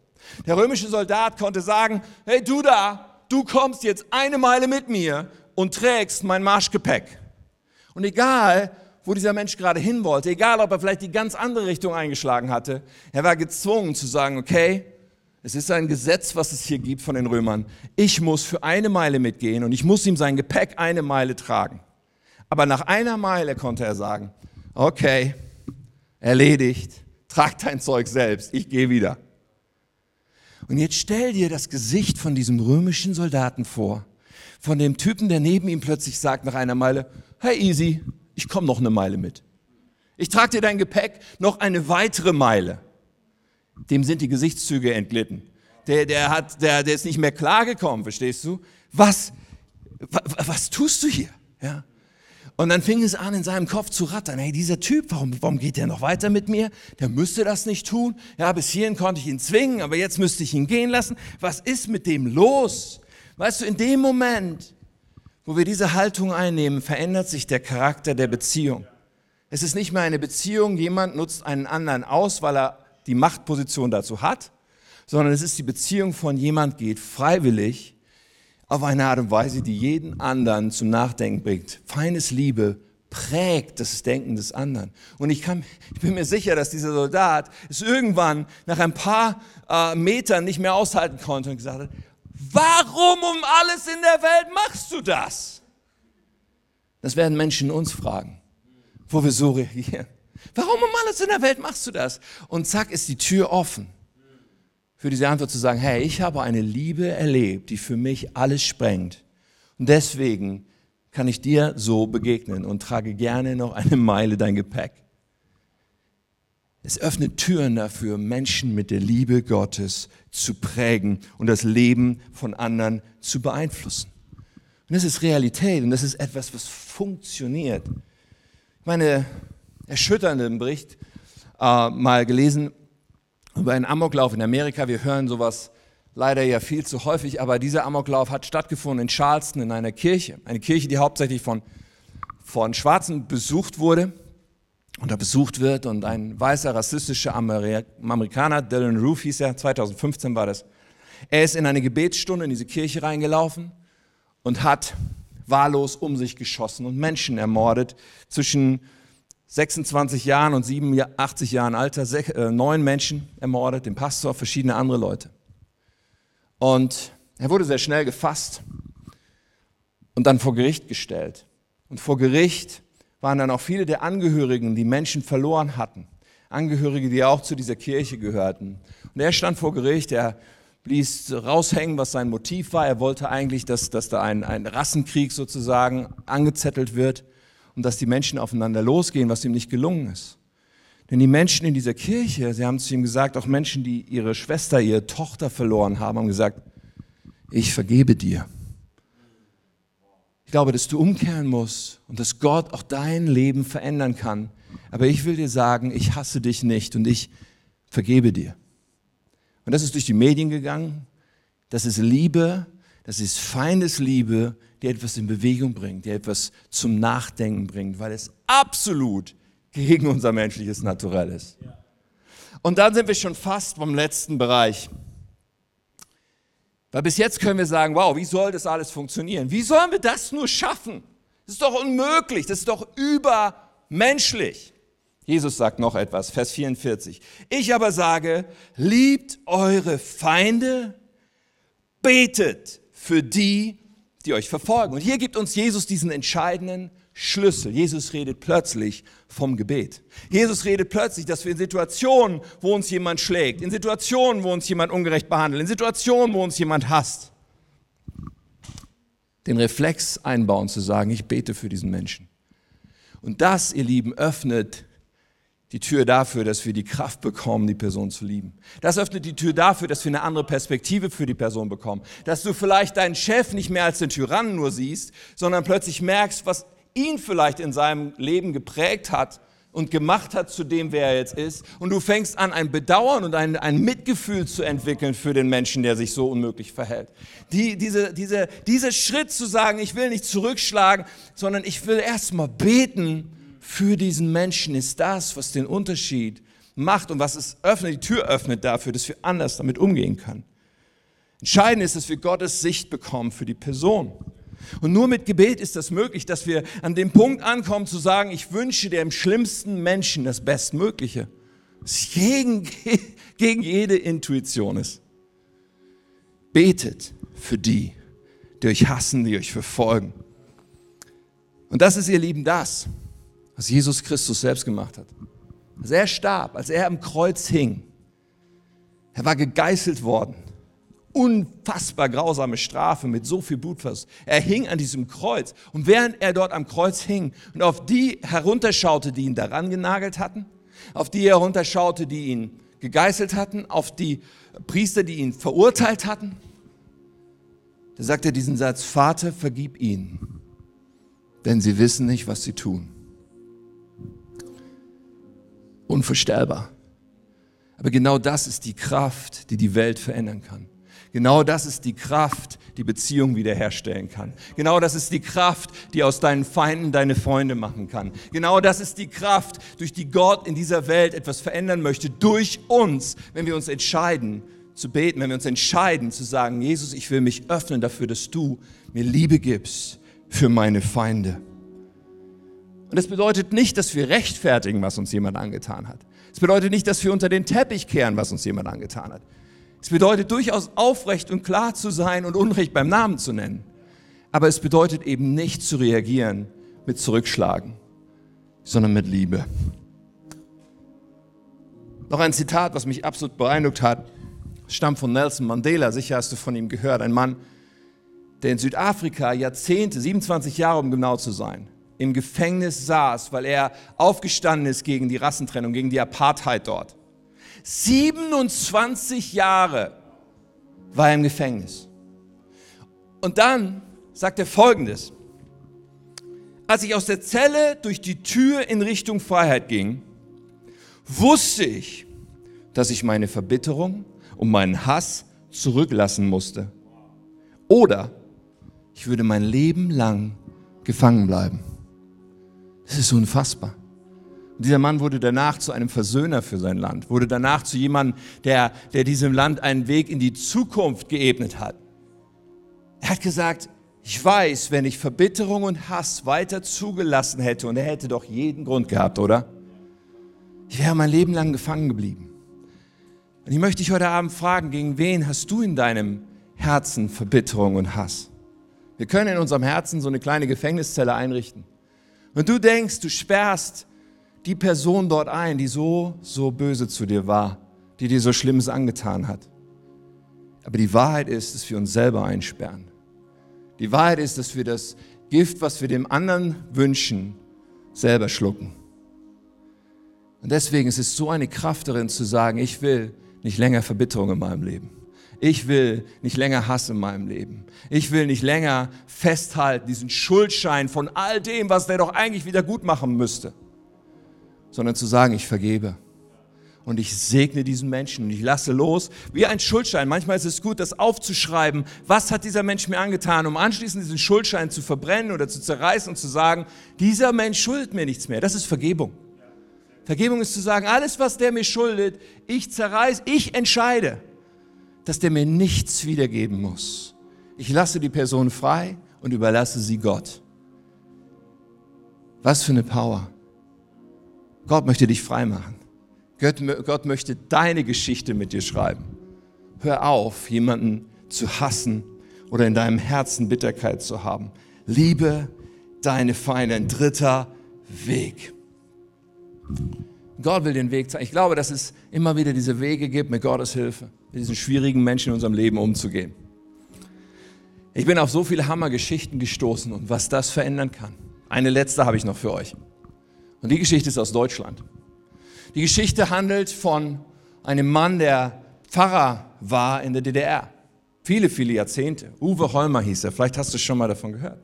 Der römische Soldat konnte sagen, hey du da, du kommst jetzt eine Meile mit mir und trägst mein Marschgepäck. Und egal, wo dieser Mensch gerade hin wollte, egal ob er vielleicht die ganz andere Richtung eingeschlagen hatte, er war gezwungen zu sagen, okay, es ist ein Gesetz, was es hier gibt von den Römern. Ich muss für eine Meile mitgehen und ich muss ihm sein Gepäck eine Meile tragen. Aber nach einer Meile konnte er sagen, okay, erledigt, trag dein Zeug selbst, ich gehe wieder. Und jetzt stell dir das Gesicht von diesem römischen Soldaten vor, von dem Typen, der neben ihm plötzlich sagt nach einer Meile, hey easy, ich komme noch eine Meile mit. Ich trage dir dein Gepäck noch eine weitere Meile. Dem sind die Gesichtszüge entglitten. Der, der, hat, der, der ist nicht mehr klargekommen, verstehst du? Was, was, tust du hier? Ja? Und dann fing es an, in seinem Kopf zu rattern. Hey, dieser Typ, warum, warum geht der noch weiter mit mir? Der müsste das nicht tun. Ja, bis hierhin konnte ich ihn zwingen, aber jetzt müsste ich ihn gehen lassen. Was ist mit dem los? Weißt du, in dem Moment, wo wir diese Haltung einnehmen, verändert sich der Charakter der Beziehung. Es ist nicht mehr eine Beziehung, jemand nutzt einen anderen aus, weil er die Machtposition dazu hat, sondern es ist die Beziehung von jemand geht freiwillig auf eine Art und Weise, die jeden anderen zum Nachdenken bringt. Feines Liebe prägt das Denken des anderen. Und ich, kann, ich bin mir sicher, dass dieser Soldat es irgendwann nach ein paar äh, Metern nicht mehr aushalten konnte und gesagt hat, warum um alles in der Welt machst du das? Das werden Menschen uns fragen, wo wir so reagieren. Warum um alles in der Welt machst du das? Und zack ist die Tür offen für diese Antwort zu sagen, hey, ich habe eine Liebe erlebt, die für mich alles sprengt. Und deswegen kann ich dir so begegnen und trage gerne noch eine Meile dein Gepäck. Es öffnet Türen dafür, Menschen mit der Liebe Gottes zu prägen und das Leben von anderen zu beeinflussen. Und das ist Realität und das ist etwas, was funktioniert. Ich meine, erschütternden Bericht äh, mal gelesen über einen Amoklauf in Amerika. Wir hören sowas leider ja viel zu häufig, aber dieser Amoklauf hat stattgefunden in Charleston in einer Kirche. Eine Kirche, die hauptsächlich von, von Schwarzen besucht wurde oder besucht wird und ein weißer rassistischer Amerikaner, Dylan Roof hieß er, 2015 war das. Er ist in eine Gebetsstunde in diese Kirche reingelaufen und hat wahllos um sich geschossen und Menschen ermordet zwischen 26 Jahren und 87 Jahren Alter, äh, neun Menschen ermordet, den Pastor, verschiedene andere Leute. Und er wurde sehr schnell gefasst und dann vor Gericht gestellt. Und vor Gericht waren dann auch viele der Angehörigen, die Menschen verloren hatten. Angehörige, die auch zu dieser Kirche gehörten. Und er stand vor Gericht, er ließ raushängen, was sein Motiv war. Er wollte eigentlich, dass, dass da ein, ein Rassenkrieg sozusagen angezettelt wird und dass die Menschen aufeinander losgehen, was ihm nicht gelungen ist. Denn die Menschen in dieser Kirche, sie haben zu ihm gesagt, auch Menschen, die ihre Schwester, ihre Tochter verloren haben, haben gesagt, ich vergebe dir. Ich glaube, dass du umkehren musst und dass Gott auch dein Leben verändern kann. Aber ich will dir sagen, ich hasse dich nicht und ich vergebe dir. Und das ist durch die Medien gegangen. Das ist Liebe, das ist Feindesliebe, die etwas in Bewegung bringt, die etwas zum Nachdenken bringt, weil es absolut gegen unser menschliches Naturell ist. Und dann sind wir schon fast beim letzten Bereich. Weil bis jetzt können wir sagen, wow, wie soll das alles funktionieren? Wie sollen wir das nur schaffen? Das ist doch unmöglich, das ist doch übermenschlich. Jesus sagt noch etwas, Vers 44. Ich aber sage, liebt eure Feinde, betet für die, die euch verfolgen. Und hier gibt uns Jesus diesen entscheidenden Schlüssel. Jesus redet plötzlich vom Gebet. Jesus redet plötzlich, dass wir in Situationen, wo uns jemand schlägt, in Situationen, wo uns jemand ungerecht behandelt, in Situationen, wo uns jemand hasst, den Reflex einbauen zu sagen, ich bete für diesen Menschen. Und das, ihr Lieben, öffnet die Tür dafür, dass wir die Kraft bekommen, die Person zu lieben. Das öffnet die Tür dafür, dass wir eine andere Perspektive für die Person bekommen. Dass du vielleicht deinen Chef nicht mehr als den Tyrannen nur siehst, sondern plötzlich merkst, was ihn vielleicht in seinem Leben geprägt hat und gemacht hat zu dem, wer er jetzt ist. Und du fängst an, ein Bedauern und ein, ein Mitgefühl zu entwickeln für den Menschen, der sich so unmöglich verhält. Die, diese, diese, dieser Schritt zu sagen, ich will nicht zurückschlagen, sondern ich will erstmal beten für diesen Menschen, ist das, was den Unterschied macht und was es öffnet, die Tür öffnet dafür, dass wir anders damit umgehen können. Entscheidend ist, dass wir Gottes Sicht bekommen für die Person. Und nur mit Gebet ist das möglich, dass wir an dem Punkt ankommen zu sagen, ich wünsche dem schlimmsten Menschen das Bestmögliche. Was gegen, gegen jede Intuition ist. Betet für die, die euch hassen, die euch verfolgen. Und das ist, ihr Lieben, das, was Jesus Christus selbst gemacht hat. Als er starb, als er am Kreuz hing, er war gegeißelt worden unfassbar grausame Strafe mit so viel Blutverlust. Er hing an diesem Kreuz und während er dort am Kreuz hing und auf die herunterschaute, die ihn daran genagelt hatten, auf die herunterschaute, die ihn gegeißelt hatten, auf die Priester, die ihn verurteilt hatten, da sagt er diesen Satz, Vater, vergib ihnen, denn sie wissen nicht, was sie tun. Unvorstellbar. Aber genau das ist die Kraft, die die Welt verändern kann. Genau das ist die Kraft, die Beziehung wiederherstellen kann. Genau das ist die Kraft, die aus deinen Feinden deine Freunde machen kann. Genau das ist die Kraft, durch die Gott in dieser Welt etwas verändern möchte, durch uns, wenn wir uns entscheiden zu beten, wenn wir uns entscheiden zu sagen, Jesus, ich will mich öffnen dafür, dass du mir Liebe gibst für meine Feinde. Und das bedeutet nicht, dass wir rechtfertigen, was uns jemand angetan hat. Es bedeutet nicht, dass wir unter den Teppich kehren, was uns jemand angetan hat. Es bedeutet durchaus aufrecht und klar zu sein und Unrecht beim Namen zu nennen. Aber es bedeutet eben nicht zu reagieren mit Zurückschlagen, sondern mit Liebe. Noch ein Zitat, was mich absolut beeindruckt hat, stammt von Nelson Mandela. Sicher hast du von ihm gehört. Ein Mann, der in Südafrika Jahrzehnte, 27 Jahre um genau zu sein, im Gefängnis saß, weil er aufgestanden ist gegen die Rassentrennung, gegen die Apartheid dort. 27 Jahre war er im Gefängnis. Und dann sagt er Folgendes. Als ich aus der Zelle durch die Tür in Richtung Freiheit ging, wusste ich, dass ich meine Verbitterung und meinen Hass zurücklassen musste. Oder ich würde mein Leben lang gefangen bleiben. Das ist unfassbar. Und dieser Mann wurde danach zu einem Versöhner für sein Land, wurde danach zu jemandem, der, der diesem Land einen Weg in die Zukunft geebnet hat. Er hat gesagt, ich weiß, wenn ich Verbitterung und Hass weiter zugelassen hätte, und er hätte doch jeden Grund gehabt, oder? Ich wäre mein Leben lang gefangen geblieben. Und ich möchte dich heute Abend fragen, gegen wen hast du in deinem Herzen Verbitterung und Hass? Wir können in unserem Herzen so eine kleine Gefängniszelle einrichten. Und du denkst, du sperrst die Person dort ein, die so, so böse zu dir war, die dir so Schlimmes angetan hat. Aber die Wahrheit ist, dass wir uns selber einsperren. Die Wahrheit ist, dass wir das Gift, was wir dem anderen wünschen, selber schlucken. Und deswegen ist es so eine Kraft darin zu sagen, ich will nicht länger Verbitterung in meinem Leben. Ich will nicht länger Hass in meinem Leben. Ich will nicht länger festhalten, diesen Schuldschein von all dem, was der doch eigentlich wieder gut machen müsste sondern zu sagen, ich vergebe. Und ich segne diesen Menschen und ich lasse los, wie ein Schuldschein. Manchmal ist es gut, das aufzuschreiben. Was hat dieser Mensch mir angetan, um anschließend diesen Schuldschein zu verbrennen oder zu zerreißen und zu sagen, dieser Mensch schuldet mir nichts mehr. Das ist Vergebung. Vergebung ist zu sagen, alles, was der mir schuldet, ich zerreiß, ich entscheide, dass der mir nichts wiedergeben muss. Ich lasse die Person frei und überlasse sie Gott. Was für eine Power. Gott möchte dich frei machen. Gott, Gott möchte deine Geschichte mit dir schreiben. Hör auf, jemanden zu hassen oder in deinem Herzen Bitterkeit zu haben. Liebe deine Feinde. Ein dritter Weg. Gott will den Weg zeigen. Ich glaube, dass es immer wieder diese Wege gibt, mit Gottes Hilfe, mit diesen schwierigen Menschen in unserem Leben umzugehen. Ich bin auf so viele Hammergeschichten gestoßen und was das verändern kann. Eine letzte habe ich noch für euch. Und die Geschichte ist aus Deutschland. Die Geschichte handelt von einem Mann, der Pfarrer war in der DDR. Viele, viele Jahrzehnte. Uwe Holmer hieß er. Vielleicht hast du schon mal davon gehört.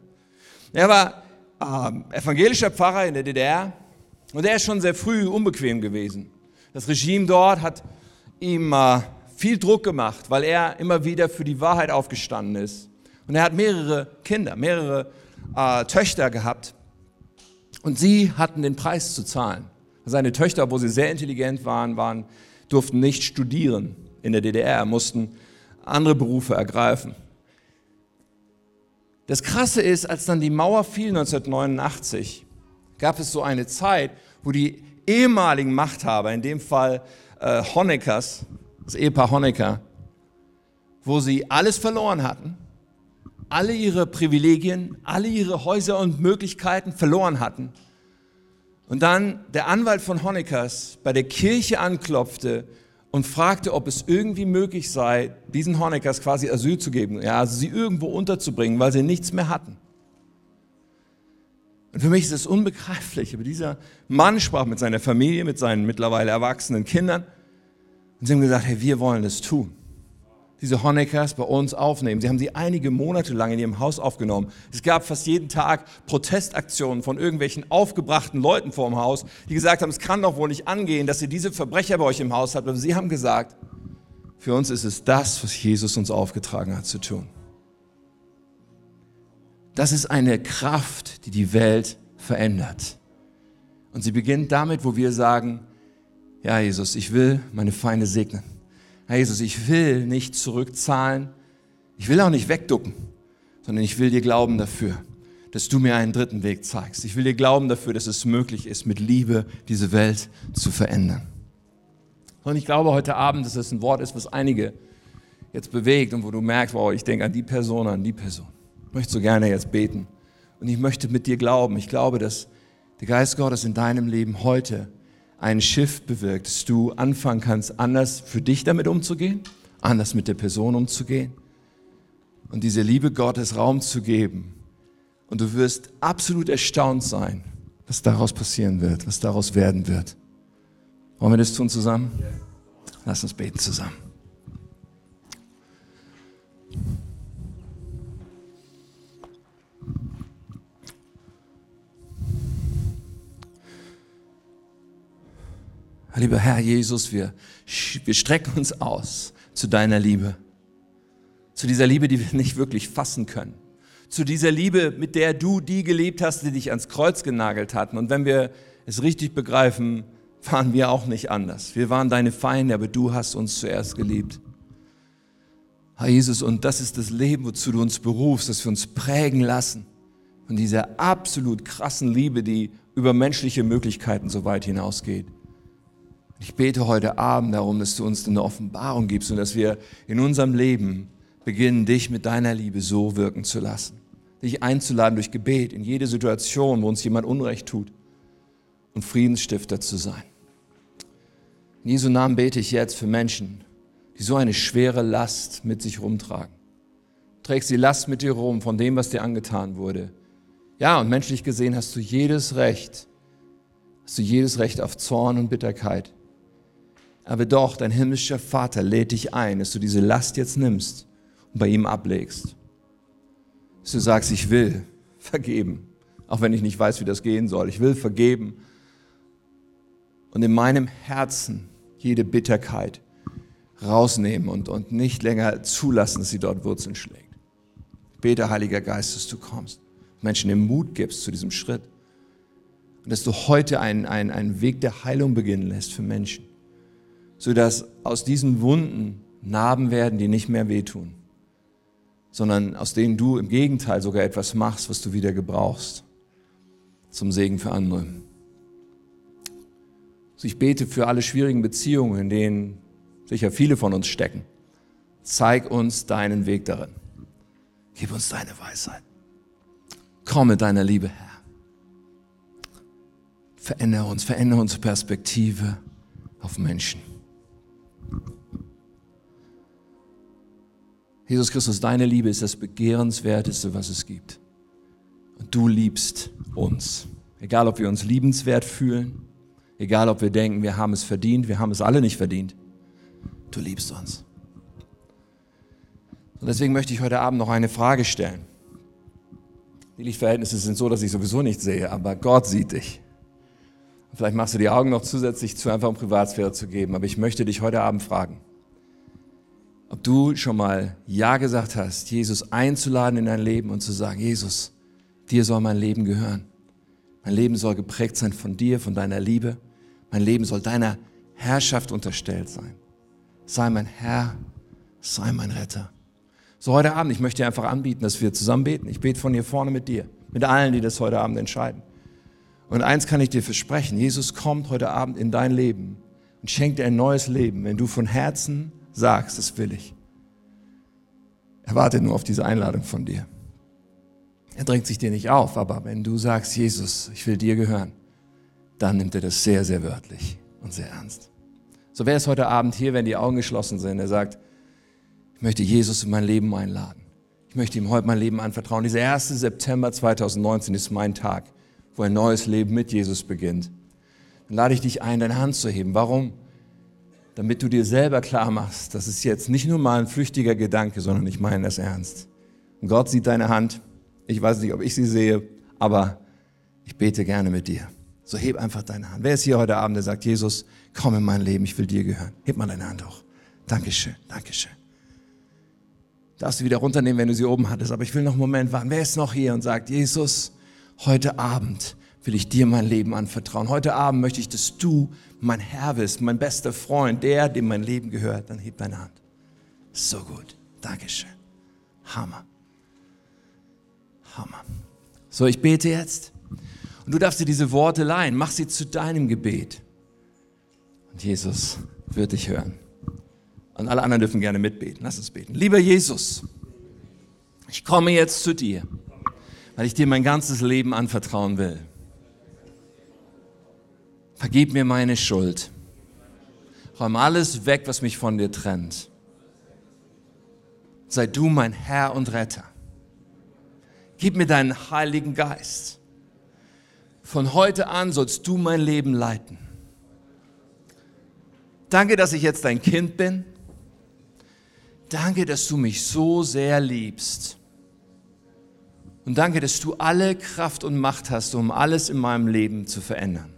Er war äh, evangelischer Pfarrer in der DDR und er ist schon sehr früh unbequem gewesen. Das Regime dort hat ihm äh, viel Druck gemacht, weil er immer wieder für die Wahrheit aufgestanden ist. Und er hat mehrere Kinder, mehrere äh, Töchter gehabt. Und sie hatten den Preis zu zahlen. Seine Töchter, obwohl sie sehr intelligent waren, waren durften nicht studieren in der DDR, mussten andere Berufe ergreifen. Das Krasse ist, als dann die Mauer fiel 1989, gab es so eine Zeit, wo die ehemaligen Machthaber, in dem Fall äh, Honeckers, das Ehepaar Honecker, wo sie alles verloren hatten, alle ihre Privilegien, alle ihre Häuser und Möglichkeiten verloren hatten. Und dann der Anwalt von Honeckers bei der Kirche anklopfte und fragte, ob es irgendwie möglich sei, diesen Honeckers quasi Asyl zu geben, ja, also sie irgendwo unterzubringen, weil sie nichts mehr hatten. Und für mich ist es unbegreiflich, aber dieser Mann sprach mit seiner Familie, mit seinen mittlerweile erwachsenen Kindern und sie haben gesagt, hey, wir wollen das tun diese Honeckers bei uns aufnehmen. Sie haben sie einige Monate lang in ihrem Haus aufgenommen. Es gab fast jeden Tag Protestaktionen von irgendwelchen aufgebrachten Leuten vor dem Haus, die gesagt haben, es kann doch wohl nicht angehen, dass ihr diese Verbrecher bei euch im Haus habt. Aber sie haben gesagt, für uns ist es das, was Jesus uns aufgetragen hat zu tun. Das ist eine Kraft, die die Welt verändert. Und sie beginnt damit, wo wir sagen, ja Jesus, ich will meine Feinde segnen. Herr Jesus, ich will nicht zurückzahlen, ich will auch nicht wegducken, sondern ich will dir glauben dafür, dass du mir einen dritten Weg zeigst. Ich will dir glauben dafür, dass es möglich ist, mit Liebe diese Welt zu verändern. Und ich glaube heute Abend, dass es ein Wort ist, was einige jetzt bewegt und wo du merkst, wow, ich denke an die Person, an die Person. Ich möchte so gerne jetzt beten. Und ich möchte mit dir glauben. Ich glaube, dass der Geist Gottes in deinem Leben heute ein Schiff bewirkt, dass du anfangen kannst, anders für dich damit umzugehen, anders mit der Person umzugehen und diese Liebe Gottes Raum zu geben. Und du wirst absolut erstaunt sein, was daraus passieren wird, was daraus werden wird. Wollen wir das tun zusammen? Lass uns beten zusammen. Lieber Herr Jesus, wir, wir strecken uns aus zu deiner Liebe. Zu dieser Liebe, die wir nicht wirklich fassen können. Zu dieser Liebe, mit der du die gelebt hast, die dich ans Kreuz genagelt hatten. Und wenn wir es richtig begreifen, waren wir auch nicht anders. Wir waren deine Feinde, aber du hast uns zuerst geliebt. Herr Jesus, und das ist das Leben, wozu du uns berufst, dass wir uns prägen lassen von dieser absolut krassen Liebe, die über menschliche Möglichkeiten so weit hinausgeht. Ich bete heute Abend darum, dass du uns eine Offenbarung gibst und dass wir in unserem Leben beginnen, dich mit deiner Liebe so wirken zu lassen. Dich einzuladen durch Gebet in jede Situation, wo uns jemand Unrecht tut und Friedensstifter zu sein. In Jesu Namen bete ich jetzt für Menschen, die so eine schwere Last mit sich rumtragen. Du trägst die Last mit dir rum von dem, was dir angetan wurde. Ja, und menschlich gesehen hast du jedes Recht, hast du jedes Recht auf Zorn und Bitterkeit. Aber doch, dein himmlischer Vater lädt dich ein, dass du diese Last jetzt nimmst und bei ihm ablegst. Dass du sagst, ich will vergeben, auch wenn ich nicht weiß, wie das gehen soll. Ich will vergeben und in meinem Herzen jede Bitterkeit rausnehmen und, und nicht länger zulassen, dass sie dort Wurzeln schlägt. Bete, Heiliger Geist, dass du kommst, Menschen den Mut gibst zu diesem Schritt und dass du heute einen, einen, einen Weg der Heilung beginnen lässt für Menschen sodass aus diesen Wunden Narben werden, die nicht mehr wehtun, sondern aus denen du im Gegenteil sogar etwas machst, was du wieder gebrauchst, zum Segen für andere. Also ich bete für alle schwierigen Beziehungen, in denen sicher viele von uns stecken. Zeig uns deinen Weg darin. Gib uns deine Weisheit. Komm mit deiner Liebe, Herr. Verändere uns, verändere unsere Perspektive auf Menschen. Jesus Christus, deine Liebe ist das Begehrenswerteste, was es gibt. Und du liebst uns. Egal, ob wir uns liebenswert fühlen, egal, ob wir denken, wir haben es verdient, wir haben es alle nicht verdient. Du liebst uns. Und deswegen möchte ich heute Abend noch eine Frage stellen. Die Lichtverhältnisse sind so, dass ich sowieso nicht sehe, aber Gott sieht dich. Vielleicht machst du die Augen noch zusätzlich zu, einfach um Privatsphäre zu geben. Aber ich möchte dich heute Abend fragen, ob du schon mal Ja gesagt hast, Jesus einzuladen in dein Leben und zu sagen, Jesus, dir soll mein Leben gehören. Mein Leben soll geprägt sein von dir, von deiner Liebe. Mein Leben soll deiner Herrschaft unterstellt sein. Sei mein Herr, sei mein Retter. So heute Abend, ich möchte dir einfach anbieten, dass wir zusammen beten. Ich bete von hier vorne mit dir, mit allen, die das heute Abend entscheiden. Und eins kann ich dir versprechen, Jesus kommt heute Abend in dein Leben und schenkt dir ein neues Leben, wenn du von Herzen sagst, das will ich. Er wartet nur auf diese Einladung von dir. Er drängt sich dir nicht auf, aber wenn du sagst, Jesus, ich will dir gehören, dann nimmt er das sehr, sehr wörtlich und sehr ernst. So wäre es heute Abend hier, wenn die Augen geschlossen sind. Er sagt, ich möchte Jesus in mein Leben einladen. Ich möchte ihm heute mein Leben anvertrauen. Dieser 1. September 2019 ist mein Tag wo ein neues Leben mit Jesus beginnt, dann lade ich dich ein, deine Hand zu heben. Warum? Damit du dir selber klar machst, das ist jetzt nicht nur mal ein flüchtiger Gedanke, sondern ich meine das ernst. Und Gott sieht deine Hand. Ich weiß nicht, ob ich sie sehe, aber ich bete gerne mit dir. So heb einfach deine Hand. Wer ist hier heute Abend, der sagt, Jesus, komm in mein Leben, ich will dir gehören. Heb mal deine Hand hoch. Dankeschön, Dankeschön. Darfst du wieder runternehmen, wenn du sie oben hattest, aber ich will noch einen Moment warten. Wer ist noch hier und sagt, Jesus, heute Abend will ich dir mein Leben anvertrauen. Heute Abend möchte ich, dass du mein Herr bist, mein bester Freund, der, dem mein Leben gehört. Dann heb deine Hand. So gut. Dankeschön. Hammer. Hammer. So, ich bete jetzt. Und du darfst dir diese Worte leihen. Mach sie zu deinem Gebet. Und Jesus wird dich hören. Und alle anderen dürfen gerne mitbeten. Lass uns beten. Lieber Jesus, ich komme jetzt zu dir weil ich dir mein ganzes Leben anvertrauen will. Vergib mir meine Schuld. Räum alles weg, was mich von dir trennt. Sei du mein Herr und Retter. Gib mir deinen Heiligen Geist. Von heute an sollst du mein Leben leiten. Danke, dass ich jetzt dein Kind bin. Danke, dass du mich so sehr liebst. Und danke, dass du alle Kraft und Macht hast, um alles in meinem Leben zu verändern.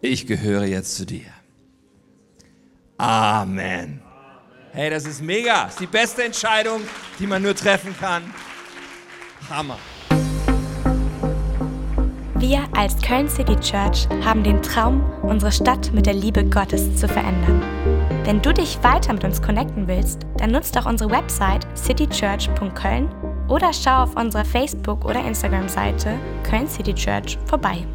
Ich gehöre jetzt zu dir. Amen. Hey, das ist mega. Das ist die beste Entscheidung, die man nur treffen kann. Hammer. Wir als Köln City Church haben den Traum, unsere Stadt mit der Liebe Gottes zu verändern. Wenn du dich weiter mit uns connecten willst, dann nutzt doch unsere Website citychurch.köln oder schau auf unserer Facebook- oder Instagram-Seite Köln City Church vorbei.